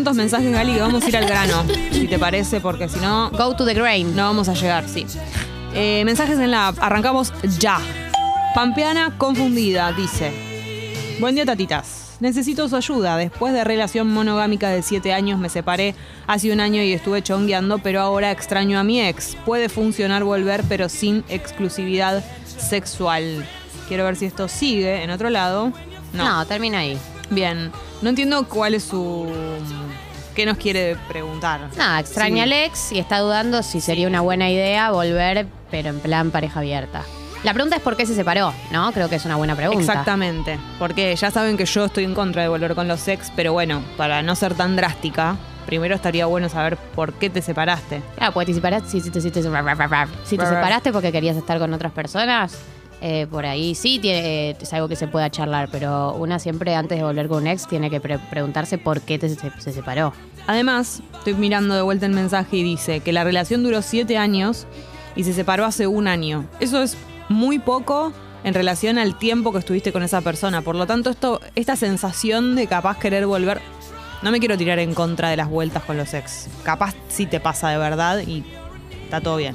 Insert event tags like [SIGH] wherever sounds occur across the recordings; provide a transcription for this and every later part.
tantos mensajes, Gali, que vamos a ir al grano, si te parece, porque si no, Go to the grain. no vamos a llegar, sí. Eh, mensajes en la app. Arrancamos ya. Pampeana confundida, dice. Buen día, tatitas. Necesito su ayuda. Después de relación monogámica de 7 años me separé hace un año y estuve chongueando, pero ahora extraño a mi ex. Puede funcionar volver, pero sin exclusividad sexual. Quiero ver si esto sigue en otro lado. No. No. termina ahí. Bien. No entiendo cuál es su... ¿Qué nos quiere preguntar? Nada, extraña Sí. al ex y está dudando si sería una buena idea volver, pero en plan pareja abierta. La pregunta es por qué se separó, ¿no? Creo que es una buena pregunta. Exactamente, porque ya saben que yo estoy en contra de volver con los ex, pero bueno, para no ser tan drástica, primero estaría bueno saber por qué te separaste. Claro, pues te separaste, si, si te- si te- si te separaste porque querías estar con otras personas, eh, por ahí sí tiene, es algo que se pueda charlar, pero una siempre antes de volver con un ex tiene que pre- preguntarse por qué te, se, se separó. Además, estoy mirando de vuelta el mensaje y dice que la relación duró siete años y se separó hace un año. Eso es muy poco en relación al tiempo que estuviste con esa persona. Por lo tanto, esto, esta sensación de capaz querer volver. No me quiero tirar en contra de las vueltas con los ex. Capaz sí te pasa de verdad y está todo bien.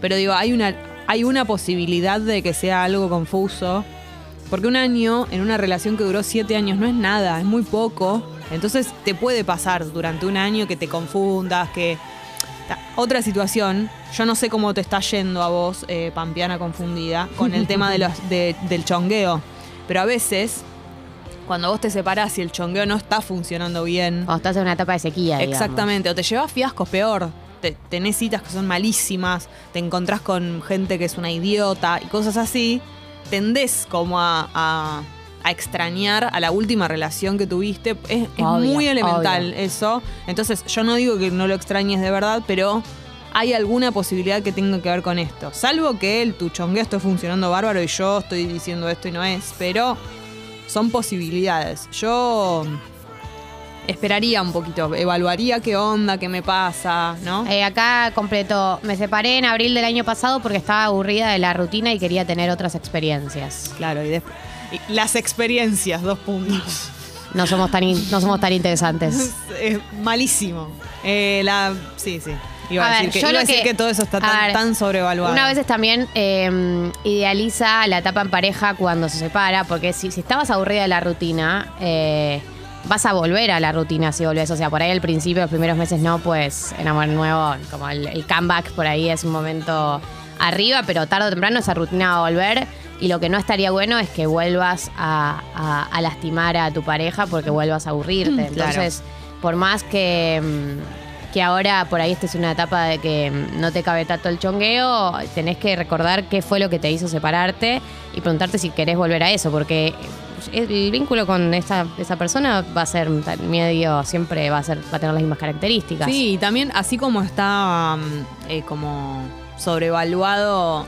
Pero digo, hay una, hay una posibilidad de que sea algo confuso. Porque un año en una relación que duró siete años no es nada, es muy poco. Entonces te puede pasar durante un año que te confundas, que... Otra situación, yo no sé cómo te está yendo a vos, eh, Pampiana confundida, con el tema de los, de- del chongueo. Pero a veces, cuando vos te separás y el chongueo no está funcionando bien, Cuando estás en una etapa de sequía, digamos. Exactamente, o te llevas fiascos peor. Te- tenés citas que son malísimas, te encontrás con gente que es una idiota y cosas así. Tendés como a, a- a extrañar a la última relación que tuviste. Es, muy elemental obvio. eso. Entonces, yo no digo que no lo extrañes de verdad, pero hay alguna posibilidad que tenga que ver con esto. Salvo que el tu chongueo esté funcionando bárbaro y yo estoy diciendo esto y no es, pero son posibilidades. Yo esperaría un poquito, evaluaría qué onda, qué me pasa, ¿no? Eh, acá completo, me separé en abril del año pasado porque estaba aburrida de la rutina y quería tener otras experiencias. Claro, y, después las experiencias, dos puntos. No somos tan, in- no somos tan interesantes. [LAUGHS] es malísimo. Eh, la, sí, sí. Iba a, A ver, decir, que, yo iba decir que- que todo eso está tan, ver, tan sobrevaluado. Una vez también eh, idealiza la etapa en pareja cuando se separa, porque si, si estabas aburrida de la rutina, eh, vas a volver a la rutina si volvés. O sea, por ahí al principio, los primeros meses no, pues en amor nuevo, como el, el comeback por ahí es un momento arriba, pero tarde o temprano esa rutina va a volver. Y lo que no estaría bueno es que vuelvas a, a- a lastimar a tu pareja porque vuelvas a aburrirte. Claro. Entonces, por más que, mm, que ahora por ahí estés en una etapa de que mm, no te cabe tanto el chongueo, tenés que recordar qué fue lo que te hizo separarte y preguntarte si querés volver a eso, porque el vínculo con esa, esa persona va a ser medio, siempre va a ser, va a tener las mismas características. Sí, y también así como está mm, eh, como sobrevaluado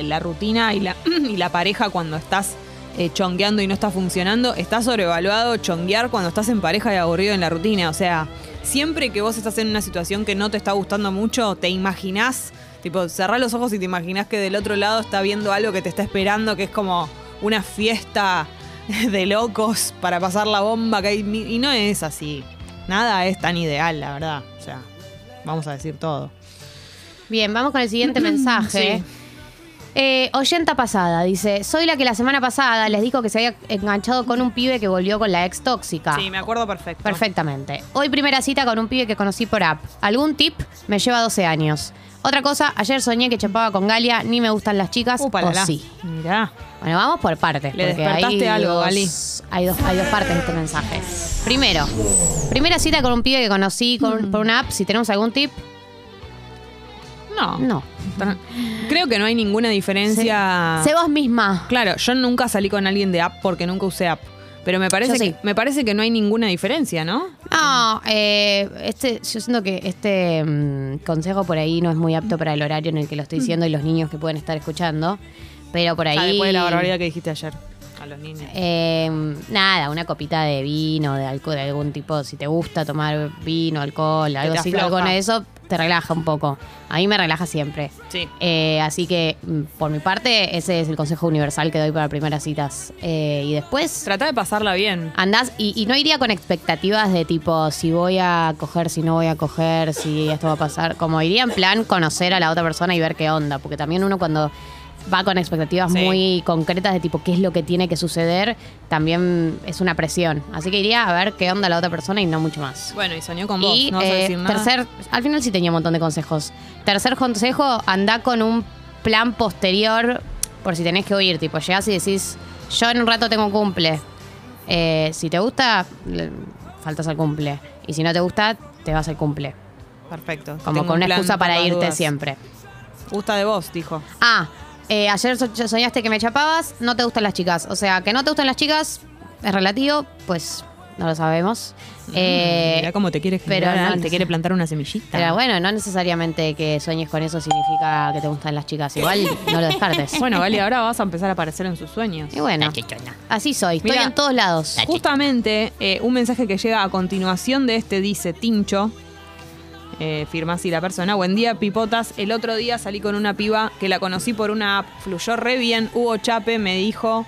la rutina y la, [CLEARS THROAT] y la pareja cuando estás eh, chongueando y no está funcionando, está sobrevaluado chonguear cuando estás en pareja y aburrido en la rutina. O sea, siempre que vos estás en una situación que no te está gustando mucho, te imaginás, tipo, cerrás los ojos y te imaginás que del otro lado está viendo algo que te está esperando, que es como una fiesta [LAUGHS] de locos para pasar la bomba que hay. Y no es así. Nada es tan ideal, la verdad. O sea, vamos a decir todo. Bien, vamos con el siguiente [CLEARS THROAT] mensaje. Sí. Eh, oyenta pasada, dice, soy la que la semana pasada les dijo que se había enganchado con un pibe que volvió con la ex tóxica. Sí, me acuerdo perfecto. Perfectamente. Hoy primera cita con un pibe que conocí por app. ¿Algún tip? Me lleva 12 años. Otra cosa, ayer soñé que chapaba con Galia, ni me gustan las chicas, o sí. Mirá. Bueno, vamos por partes. Le despertaste hay algo, dos, Gali. Hay dos, hay dos partes de este mensaje. Primero, primera cita con un pibe que conocí con- por una app. Si tenemos algún tip, No. no. Creo que no hay ninguna diferencia. Sé vos misma. Claro, yo nunca salí con alguien de app porque nunca usé app. Pero me parece, Yo sí. que, me parece que no hay ninguna diferencia, ¿no? No, eh, este, yo siento que este mm, consejo por ahí no es muy apto para el horario en el que lo estoy diciendo y los niños que pueden estar escuchando. Pero por ahí. Ah, después de la barbaridad que dijiste ayer. A los niños. Eh, nada, una copita de vino, de alcohol, de algún tipo, si te gusta tomar vino, alcohol, algo así, algo de eso, te relaja un poco. A mí me relaja siempre. Sí. Eh, así que, mm, por mi parte, ese es el consejo universal que doy para primeras citas. Eh, y después, Trata de pasarla bien. andás, y, y no iría con expectativas de tipo, si voy a coger, si no voy a coger, si esto va a pasar. Como iría en plan conocer a la otra persona y ver qué onda. Porque también uno cuando va con expectativas Sí. muy concretas de tipo qué es lo que tiene que suceder, también es una presión. Así que iría a ver qué onda la otra persona y no mucho más. Bueno, y soñó con vos, Y no vas a eh, decir nada. tercer, al final sí tenía un montón de consejos. Tercer consejo, anda con un plan posterior por si tenés que oír. Tipo, llegás y decís, yo en un rato tengo cumple. Eh, si te gusta, faltas al cumple. Y si no te gusta, te vas al cumple. Perfecto. Como con un una excusa para irte dudas. siempre. Gusta de vos, dijo. Ah, eh, ayer so- soñaste que me chapabas, no te gustan las chicas. O sea, que no te gustan las chicas es relativo, pues no lo sabemos. Eh, Mirá cómo te quiere pero generar, no te quiere plantar una semillita. Pero bueno, no necesariamente que sueñes con eso significa que te gustan las chicas. Igual no lo descartes. [LAUGHS] Bueno, Gali, ahora vas a empezar a aparecer en sus sueños. Y bueno, así soy. Estoy Mira, en todos lados. Justamente, eh, un mensaje que llega a continuación de este dice Tincho. Eh, firma así la persona. Buen día, pipotas. El otro día salí con una piba que la conocí por una app. Fluyó re bien. Hugo Chape me dijo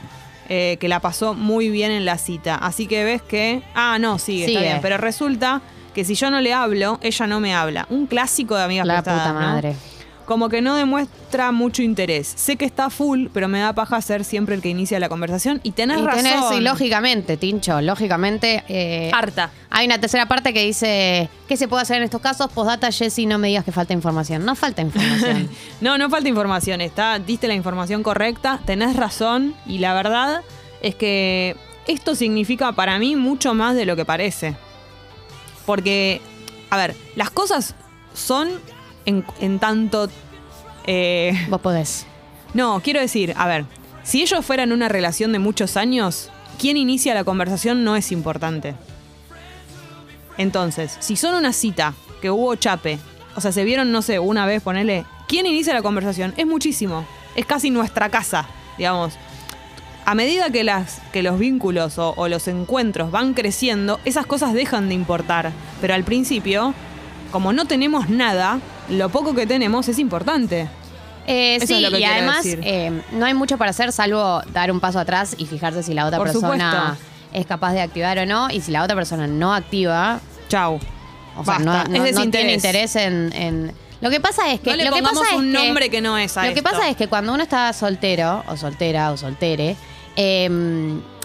eh, que la pasó muy bien en la cita. Así que ves que. Ah, no, sigue, está bien. Pero resulta que si yo no le hablo, ella no me habla. Un clásico de amigas La prestadas, puta ¿no? Como que no demuestra mucho interés. Sé que está full, pero me da paja ser siempre el que inicia la conversación. Y tenés Y razón. tenés, y lógicamente, Tincho, lógicamente. eh, Harta. hay una tercera parte que dice: ¿Qué se puede hacer en estos casos? Postdata, Jessy, no me digas que falta información. No falta información. [LAUGHS] No, no falta información, está, diste la información correcta, tenés razón y la verdad es que esto significa para mí mucho más de lo que parece. Porque, a ver, las cosas son en, en tanto... eh, Vos podés. no, quiero decir, a ver, si ellos fueran una relación de muchos años, quién inicia la conversación no es importante. Entonces, si son una cita que hubo chape, o sea, se vieron, no sé, una vez, ponele, ¿quién inicia la conversación? Es muchísimo. Es casi nuestra casa, digamos. A medida que, las, que los vínculos o, o los encuentros van creciendo, esas cosas dejan de importar. Pero al principio, como no tenemos nada, lo poco que tenemos es importante. Eh, Eso sí, es lo que y además eh, no hay mucho para hacer salvo dar un paso atrás y fijarse si la otra Por persona supuesto. es capaz de activar o no. Y si la otra persona no activa, Chau. o sea, no, Es tiene interés en, en- Lo que pasa es que. no le lo que pasa un nombre que no es a Lo que pasa es que cuando uno está soltero, o soltera, o soltere, eh,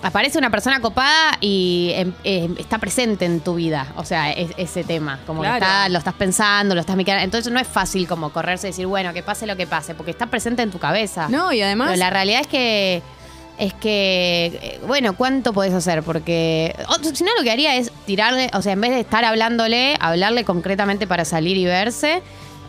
aparece una persona copada y em, eh, está presente en tu vida. O sea, es- ese tema. Como Claro. que está- lo estás pensando, lo estás mirando. Entonces no es fácil como correrse y decir, bueno, que pase lo que pase, porque está presente en tu cabeza. No, y además. Pero la realidad es que. Es que, eh, bueno, ¿cuánto podés hacer? Porque si no lo que haría es tirarle, o sea, en vez de estar hablándole, hablarle concretamente para salir y verse.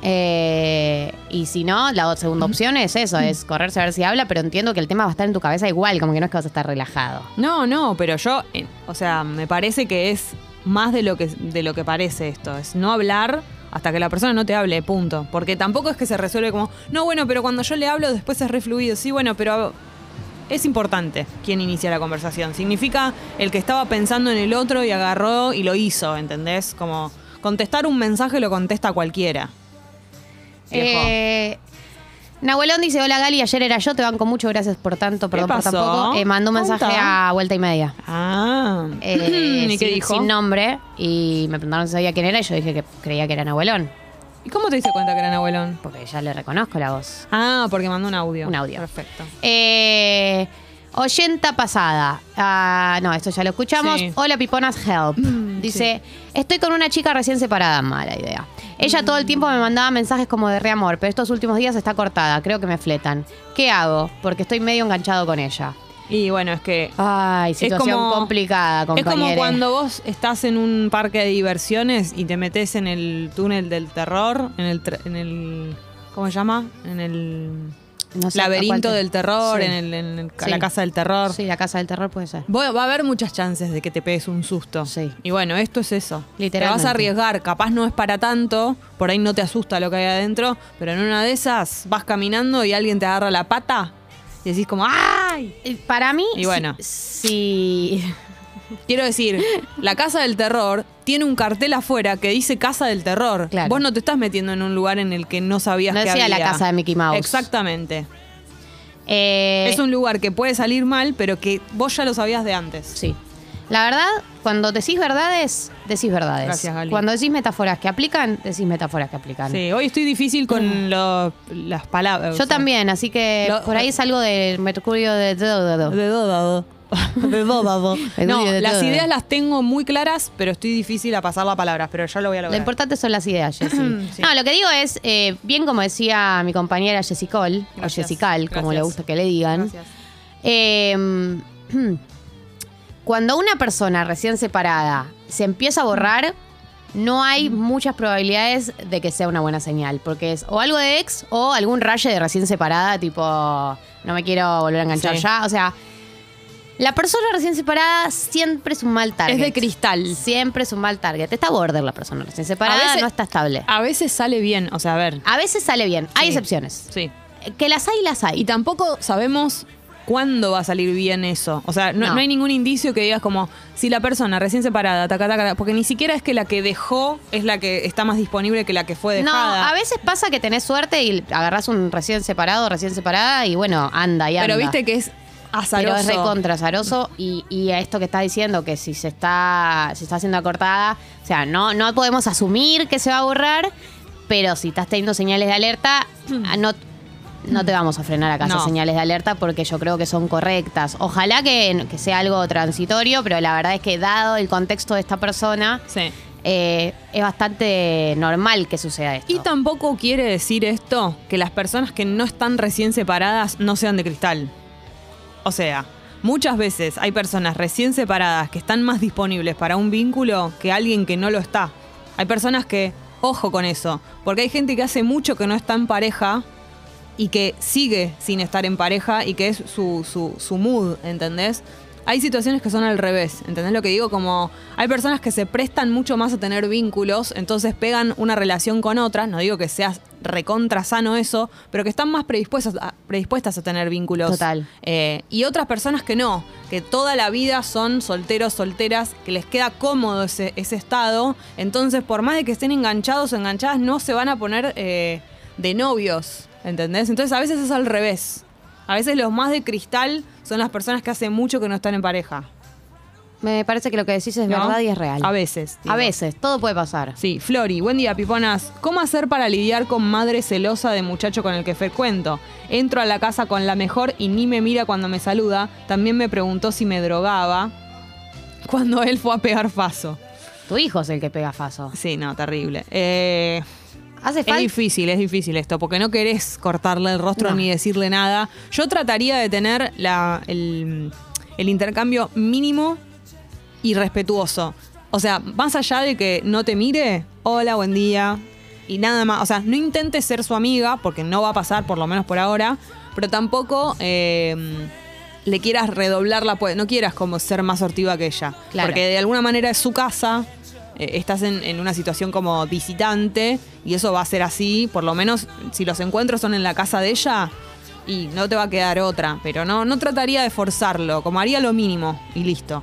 Eh, y si no, la segunda opción es eso, es correrse a ver si habla, pero entiendo que el tema va a estar en tu cabeza igual, como que no es que vas a estar relajado. No, no, pero yo, eh, o sea, me parece que es más de lo que, de lo que parece esto. Es no hablar hasta que la persona no te hable, punto. Porque tampoco es que se resuelve como, no, bueno, pero cuando yo le hablo después es refluido. Sí, bueno, pero es importante quién inicia la conversación. Significa el que estaba pensando en el otro y agarró y lo hizo, ¿entendés? Como contestar un mensaje lo contesta cualquiera. Eh, Nahuelón dice, hola Gali, ayer era yo, te banco mucho, gracias por tanto, perdón por pasó? tampoco. Eh, mandó un mensaje a vuelta y media. Ah, Eh, [CLEARS THROAT] ¿y qué sin, dijo? sin nombre y me preguntaron si sabía quién era y yo dije que creía que era Nahuelón, ¿Y cómo te diste cuenta que era abuelón? porque ya le reconozco la voz. Ah, porque mandó un audio. Un audio. Perfecto. Eh, oyenta pasada. Ah, no, esto ya lo escuchamos. Sí. Hola, Piponas Help. Dice, estoy con una chica recién separada. Mala idea. Ella todo el tiempo me mandaba mensajes como de reamor, pero estos últimos días está cortada. Creo que me fletan. ¿Qué hago? Porque estoy medio enganchado con ella. Y bueno, es que Ay, situación como- complicada, es compañere. como cuando vos estás en un parque de diversiones y te metes en el túnel del terror, en el, en el ¿cómo se llama? En el No sé, ¿a laberinto te- del terror, Sí. en, el, en el- Sí. la casa del terror. Sí, la casa del terror puede ser. Vos- va a haber muchas chances de que te pegues un susto. Sí. Y bueno, esto es eso. Te vas a arriesgar, capaz no es para tanto, por ahí no te asusta lo que hay adentro, pero en una de esas vas caminando y alguien te agarra la pata y decís como, ¡ay! Para mí, Y bueno. sí- Quiero decir, la casa del terror tiene un cartel afuera que dice casa del terror. Claro. Vos no te estás metiendo en un lugar en el que no sabías No que decía la había. casa de Mickey Mouse. Exactamente. Eh, Es un lugar que puede salir mal, pero que vos ya lo sabías de antes. Sí. La verdad, cuando decís verdades, decís verdades. Gracias, Gali. Cuando decís metáforas que aplican, decís metáforas que aplican. Sí, hoy estoy difícil con lo- las palabras. Yo o sea, también, así que Lo- por ahí es algo de Mercurio de todo. De dódado. [LAUGHS] De No, de las todo. ideas las tengo muy claras, pero estoy difícil a pasar las palabras, pero ya lo voy a Lo lograr. importante son las ideas, Jessy. [CLEARS THROAT] Sí. No, lo que digo es, eh, bien como decía mi compañera Jessie Cole, o Jessical, como le gusta que le digan, Gracias. eh, [CLEARS THROAT] cuando una persona recién separada se empieza a borrar, no hay muchas probabilidades de que sea una buena señal, porque es o algo de ex o algún raye de recién separada, tipo, no me quiero volver a enganchar Sí. ya. O sea, la persona recién separada siempre es un mal target. Es de cristal. Siempre es un mal target. Está border la persona recién separada, A veces- no está estable. A veces sale bien, o sea, a ver. A veces sale bien, hay Sí. excepciones. Sí. Que las hay, las hay. Y tampoco sabemos cuándo va a salir bien eso. O sea, no, No. no hay ningún indicio que digas como si la persona recién separada, taca, taca, taca, porque ni siquiera es que la que dejó es la que está más disponible que la que fue No, dejada. a veces pasa que tenés suerte y agarrás un recién separado, recién separada y bueno, anda y anda. Pero viste que es azaroso. Pero es recontra azaroso y, y a esto que estás diciendo, que si se está, se está haciendo acortada, o sea, no, no podemos asumir que se va a borrar, pero si estás teniendo señales de alerta, [CLEARS THROAT] no, no te vamos a frenar acá esas No. señales de alerta porque yo creo que son correctas. Ojalá que, que sea algo transitorio, pero la verdad es que dado el contexto de esta persona, Sí. eh, es bastante normal que suceda esto. Y tampoco quiere decir esto que las personas que no están recién separadas no sean de cristal. O sea, muchas veces hay personas recién separadas que están más disponibles para un vínculo que alguien que no lo está. Hay personas que, ojo con eso, porque hay gente que hace mucho que no está en pareja y que sigue sin estar en pareja y que es su, su, su mood, ¿entendés? Hay situaciones que son al revés, ¿entendés lo que digo? Como hay personas que se prestan mucho más a tener vínculos, entonces pegan una relación con otra, no digo que sea recontra sano eso, pero que están más predispuestas a, predispuestas a tener vínculos. Total. Eh, y otras personas que no, que toda la vida son solteros, solteras, que les queda cómodo ese, ese estado, entonces por más de que estén enganchados o enganchadas, no se van a poner eh, de novios, ¿entendés? Entonces a veces es al revés. A veces los más de cristal son las personas que hace mucho que no están en pareja. Me parece que lo que decís es ¿no? verdad y es real. A veces. A veces, todo puede pasar. Sí, Flori, buen día, piponas. ¿Cómo hacer para lidiar con madre celosa de muchacho con el que frecuento? Entro a la casa con la mejor y ni me mira cuando me saluda. También me preguntó si me drogaba cuando él fue a pegar faso. Tu hijo es el que pega faso. Sí, no, terrible. Eh, Hace es difícil, es difícil esto, porque no querés cortarle el rostro No. ni decirle nada. Yo trataría de tener la- el, el intercambio mínimo y respetuoso. O sea, más allá de que no te mire, hola, buen día, y nada más. O sea, no intentes ser su amiga, porque no va a pasar, por lo menos por ahora, pero tampoco eh, le quieras redoblar la no quieras como ser más sortiva que ella. Claro. Porque de alguna manera es su casa, eh, estás en, en una situación como visitante, y eso va a ser así, por lo menos si los encuentros son en la casa de ella. Y no te va a quedar otra, pero no, no trataría de forzarlo, como haría lo mínimo y listo.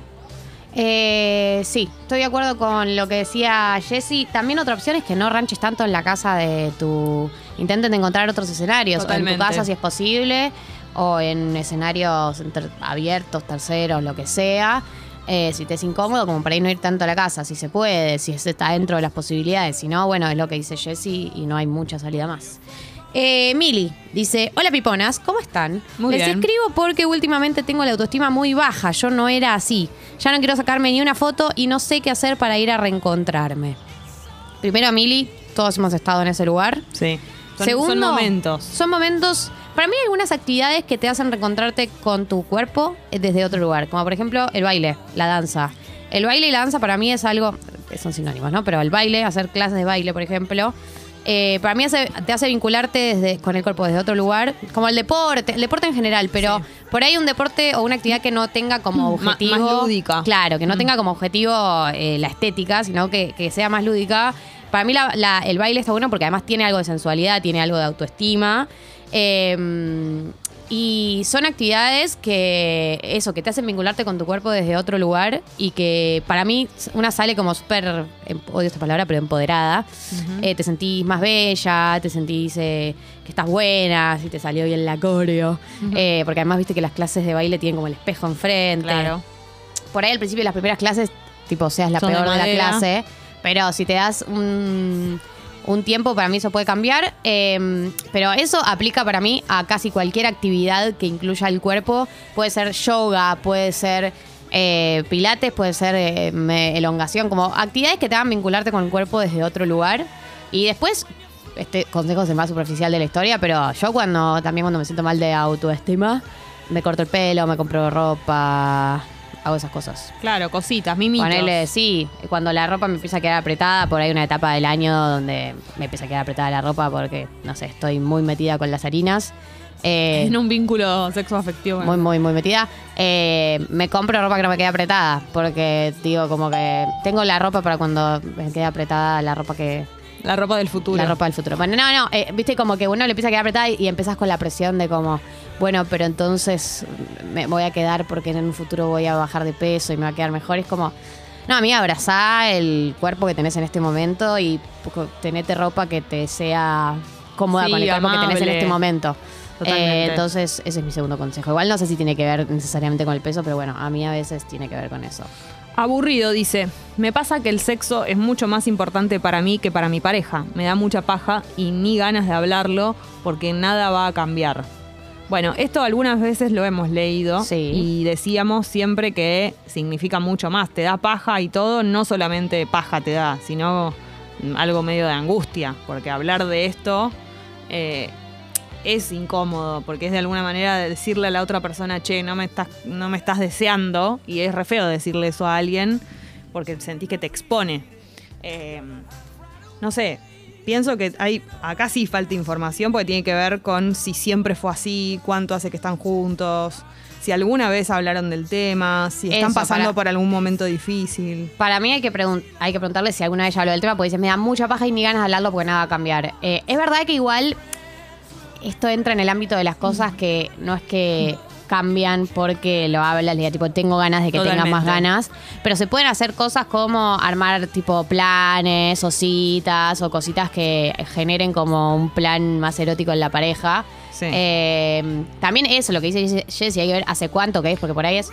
Eh, sí, estoy de acuerdo con lo que decía Jessy. También otra opción es que no ranches tanto en la casa de tu. Intenten encontrar otros escenarios. O en tu casa si es posible. O en escenarios abiertos, terceros, lo que sea. Eh, si te es incómodo, como para ir no ir tanto a la casa, si se puede, si es- está dentro de las posibilidades. Si no, bueno, es lo que dice Jessy y no hay mucha salida más. Eh, Mili dice: Hola piponas, ¿cómo están? Muy Les bien. escribo porque últimamente tengo la autoestima muy baja. Yo no era así. Ya no quiero sacarme ni una foto y no sé qué hacer para ir a reencontrarme. Primero, Mili, todos hemos estado en ese lugar. Sí. Son, Segundo, son momentos. Son momentos. Para mí hay algunas actividades que te hacen reencontrarte con tu cuerpo eh, desde otro lugar. Como por ejemplo el baile, la danza. El baile y la danza para mí es algo. eh, Son sinónimos, ¿no? Pero el baile, hacer clases de baile, por ejemplo. eh, para mí hace- te hace vincularte desde, con el cuerpo desde otro lugar, como el deporte, el deporte en general, pero Sí. por ahí un deporte o una actividad que no tenga como Ma- objetivo. más lúdica. Claro, que no Mm. tenga como objetivo eh, la estética, sino que, que sea más lúdica. Para mí la- la- el baile está bueno porque además tiene algo de sensualidad, tiene algo de autoestima. Eh, Y son actividades que, eso, que te hacen vincularte con tu cuerpo desde otro lugar y que para mí una sale como súper, em, odio esta palabra, pero empoderada. Eh, te sentís más bella, te sentís eh, que estás buena, si te salió bien la coreo. Eh, porque además viste que las clases de baile tienen como el espejo enfrente. Claro. Por ahí al principio las primeras clases, tipo, seas la Son de peor de, la clase. Pero si te das un, un tiempo, para mí eso puede cambiar. Eh, pero eso aplica para mí a casi cualquier actividad que incluya el cuerpo. Puede ser yoga, puede ser eh, pilates, puede ser eh, me- elongación, como actividades que te hagan vincularte con el cuerpo desde otro lugar. Y después, este consejo es el más superficial de la historia, pero yo cuando también cuando me siento mal de autoestima, me corto el pelo, me compro ropa, hago esas cosas. Claro, cositas, mimitos. Ponele, sí, cuando la ropa me empieza a quedar apretada, por ahí una etapa del año donde me empieza a quedar apretada la ropa porque, no sé, estoy muy metida con las harinas. Eh, En un vínculo sexoafectivo. muy, muy, muy metida. Eh, me compro ropa que no me quede apretada porque digo como que tengo la ropa para cuando me quede apretada la ropa que... La ropa del futuro. La ropa del futuro. Bueno, no, no, eh, viste como que uno le empieza a quedar apretada y, y empezás con la presión de como, bueno, pero entonces me voy a quedar porque en un futuro voy a bajar de peso y me va a quedar mejor. Es como, no, amiga, abrazá el cuerpo que tenés en este momento y tenete ropa que te sea cómoda Sí, con el cuerpo que tenés en este momento. Eh, entonces, ese es mi segundo consejo. Igual no sé si tiene que ver necesariamente con el peso, pero bueno, a mí a veces tiene que ver con eso. Aburrido, dice. Me pasa que el sexo es mucho más importante para mí que para mi pareja. Me da mucha paja y ni ganas de hablarlo porque nada va a cambiar. Bueno, esto algunas veces lo hemos leído Sí. y decíamos siempre que significa mucho más. Te da paja y todo, no solamente paja te da, sino algo medio de angustia, porque hablar de esto eh, es incómodo, porque es de alguna manera decirle a la otra persona, che, no me estás, no me estás deseando, y es re feo decirle eso a alguien, porque sentís que te expone. Eh, no sé, pienso que hay, acá sí falta información, porque tiene que ver con si siempre fue así, cuánto hace que están juntos, si alguna vez hablaron del tema, si están Eso, pasando para- por algún momento difícil. Para mí hay que, hay que preguntarle si alguna vez ya habló del tema, porque dice, me da mucha paja y ni ganas de hablarlo porque nada va a cambiar. Eh, es verdad que igual esto entra en el ámbito de las cosas que no es que cambian porque lo hablas, le tipo, tengo ganas de que tengas más Totalmente. ganas, pero se pueden hacer cosas como armar tipo planes o citas o cositas que generen como un plan más erótico en la pareja. Sí. Eh, también eso, lo que dice Jessy, hay que ver hace cuánto que es, porque por ahí es...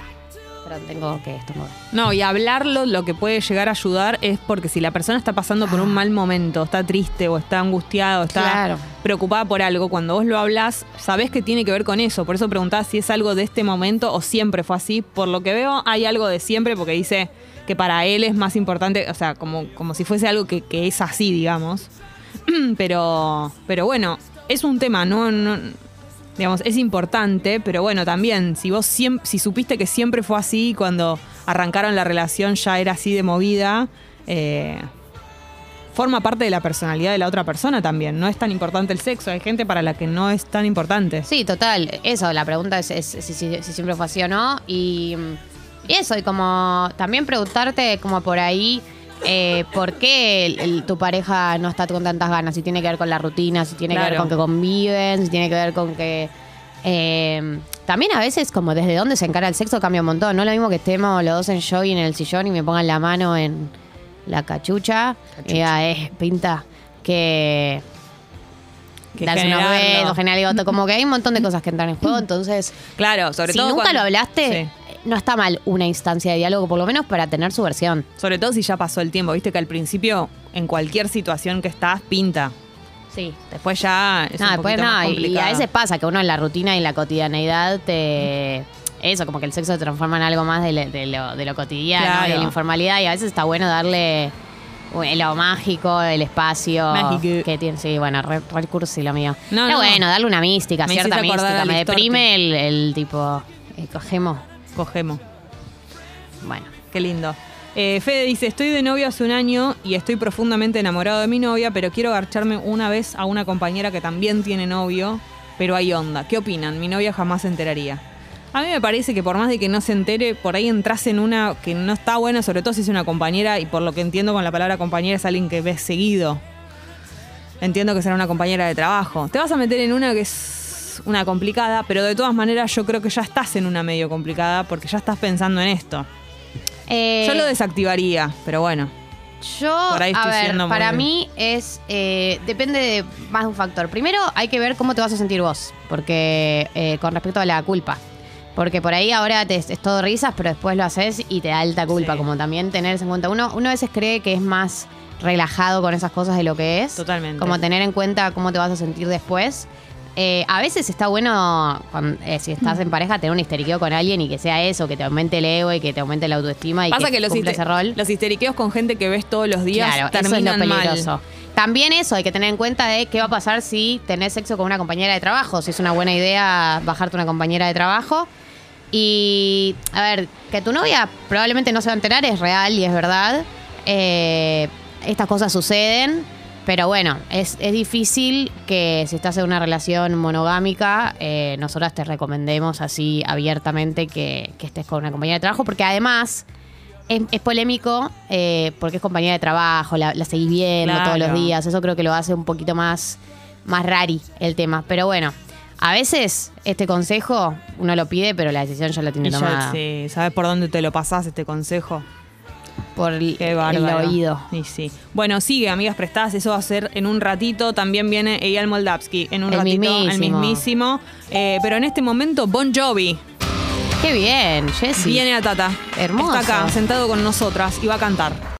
Tengo que estornudar. No, y hablarlo lo que puede llegar a ayudar es porque si la persona está pasando por un mal momento, está triste o está angustiado, está Claro. preocupada por algo, cuando vos lo hablas, sabés que tiene que ver con eso. Por eso preguntás si es algo de este momento o siempre fue así. Por lo que veo, hay algo de siempre porque dice que para él es más importante, o sea, como, como si fuese algo que, que es así, digamos. [CLEARS THROAT] pero, pero bueno, es un tema, no, no digamos, es importante, pero bueno, también, si vos siem- si supiste que siempre fue así, cuando arrancaron la relación ya era así de movida, eh, forma parte de la personalidad de la otra persona también. No es tan importante el sexo, hay gente para la que no es tan importante. Sí, total. Eso, la pregunta es, si, si- si siempre fue así o no. Y eso, y como también preguntarte como por ahí eh, por qué el- el- tu pareja no está con tantas ganas, si tiene que ver con la rutina, si tiene que ver con que conviven, si tiene que ver con que... eh, también a veces como desde dónde se encara el sexo cambia un montón. No es lo mismo que estemos los dos en jogging en el sillón y me pongan la mano en la cachucha. Y diga, eh, pinta que Que darse unos besos, generar digo, como que hay un montón de cosas que entran en juego, [CLEARS THROAT] entonces Claro, sobre si todo. nunca cuando- lo hablaste, Sí. No está mal una instancia de diálogo, por lo menos para tener su versión. Sobre todo si ya pasó el tiempo, viste que al principio, en cualquier situación que estás, pinta. Sí. Después ya es No, un después no, más y- a veces pasa que uno en la rutina y en la cotidianeidad te... Eso, como que el sexo se transforma en algo más de, lo- de lo, de lo cotidiano Claro. y de la informalidad y a veces está bueno darle uh, lo mágico, el espacio Mágico. que tiene. Sí, bueno, re, re cursi lo mío. No, Pero no. bueno, darle una mística, Me cierta mística. Me deprime el, el tipo, eh, cogemos. Cogemos. Bueno. Qué lindo. Eh, Fede dice, estoy de novio hace un año y estoy profundamente enamorado de mi novia, pero quiero garcharme una vez a una compañera que también tiene novio, pero hay onda. ¿Qué opinan? Mi novia jamás se enteraría. A mí me parece que por más de que no se entere, por ahí entras en una que no está buena, sobre todo si es una compañera, y por lo que entiendo con la palabra compañera es alguien que ves seguido. Entiendo que será una compañera de trabajo. Te vas a meter en una que es es una complicada, pero de todas maneras yo creo que ya estás en una medio complicada porque ya estás pensando en esto. Eh, Yo lo desactivaría, pero bueno. Yo, a ver, para mí es. eh, depende de más de un factor. Primero, hay que ver cómo te vas a sentir vos. Porque. eh, con respecto a la culpa. Porque por ahí ahora te, es todo risas, pero después lo haces y te da alta culpa. Sí. Como también tener en cuenta. Uno, uno a veces cree que es más relajado con esas cosas de lo que es. Totalmente. Como tener en cuenta cómo te vas a sentir después. Eh, a veces está bueno, eh, si estás en pareja, tener un histeriqueo con alguien y que sea eso, que te aumente el ego y que te aumente la autoestima y Pasa que, que los, cumpla ese rol. los histeriqueos con gente que ves todos los días Claro, eso es lo peligroso. mal. También eso, hay que tener en cuenta de qué va a pasar si tenés sexo con una compañera de trabajo. Si es una buena idea bajarte una compañera de trabajo. Y, a ver, que tu novia probablemente no se va a enterar es real y es verdad. Eh, estas cosas suceden. Pero bueno, es, es difícil que si estás en una relación monogámica, eh, nosotras te recomendemos así abiertamente que, que estés con una compañera de trabajo, porque además es, es polémico eh, porque es compañera de trabajo, la, la seguís viendo Claro. todos los días, eso creo que lo hace un poquito más, más rari el tema. Pero bueno, a veces este consejo uno lo pide, pero la decisión ya la tiene Y ya, tomada sí, ¿sabes por dónde te lo pasás este consejo? Por el, oído. Y sí. Bueno, sigue, amigas prestadas. Eso va a ser en un ratito. También viene Eyal Moldavsky en un El ratito. El mismísimo. mismísimo. Eh, pero en este momento, Bon Jovi Qué bien, Jessy. viene a Tata. Hermoso. Está acá, sentado con nosotras y va a cantar.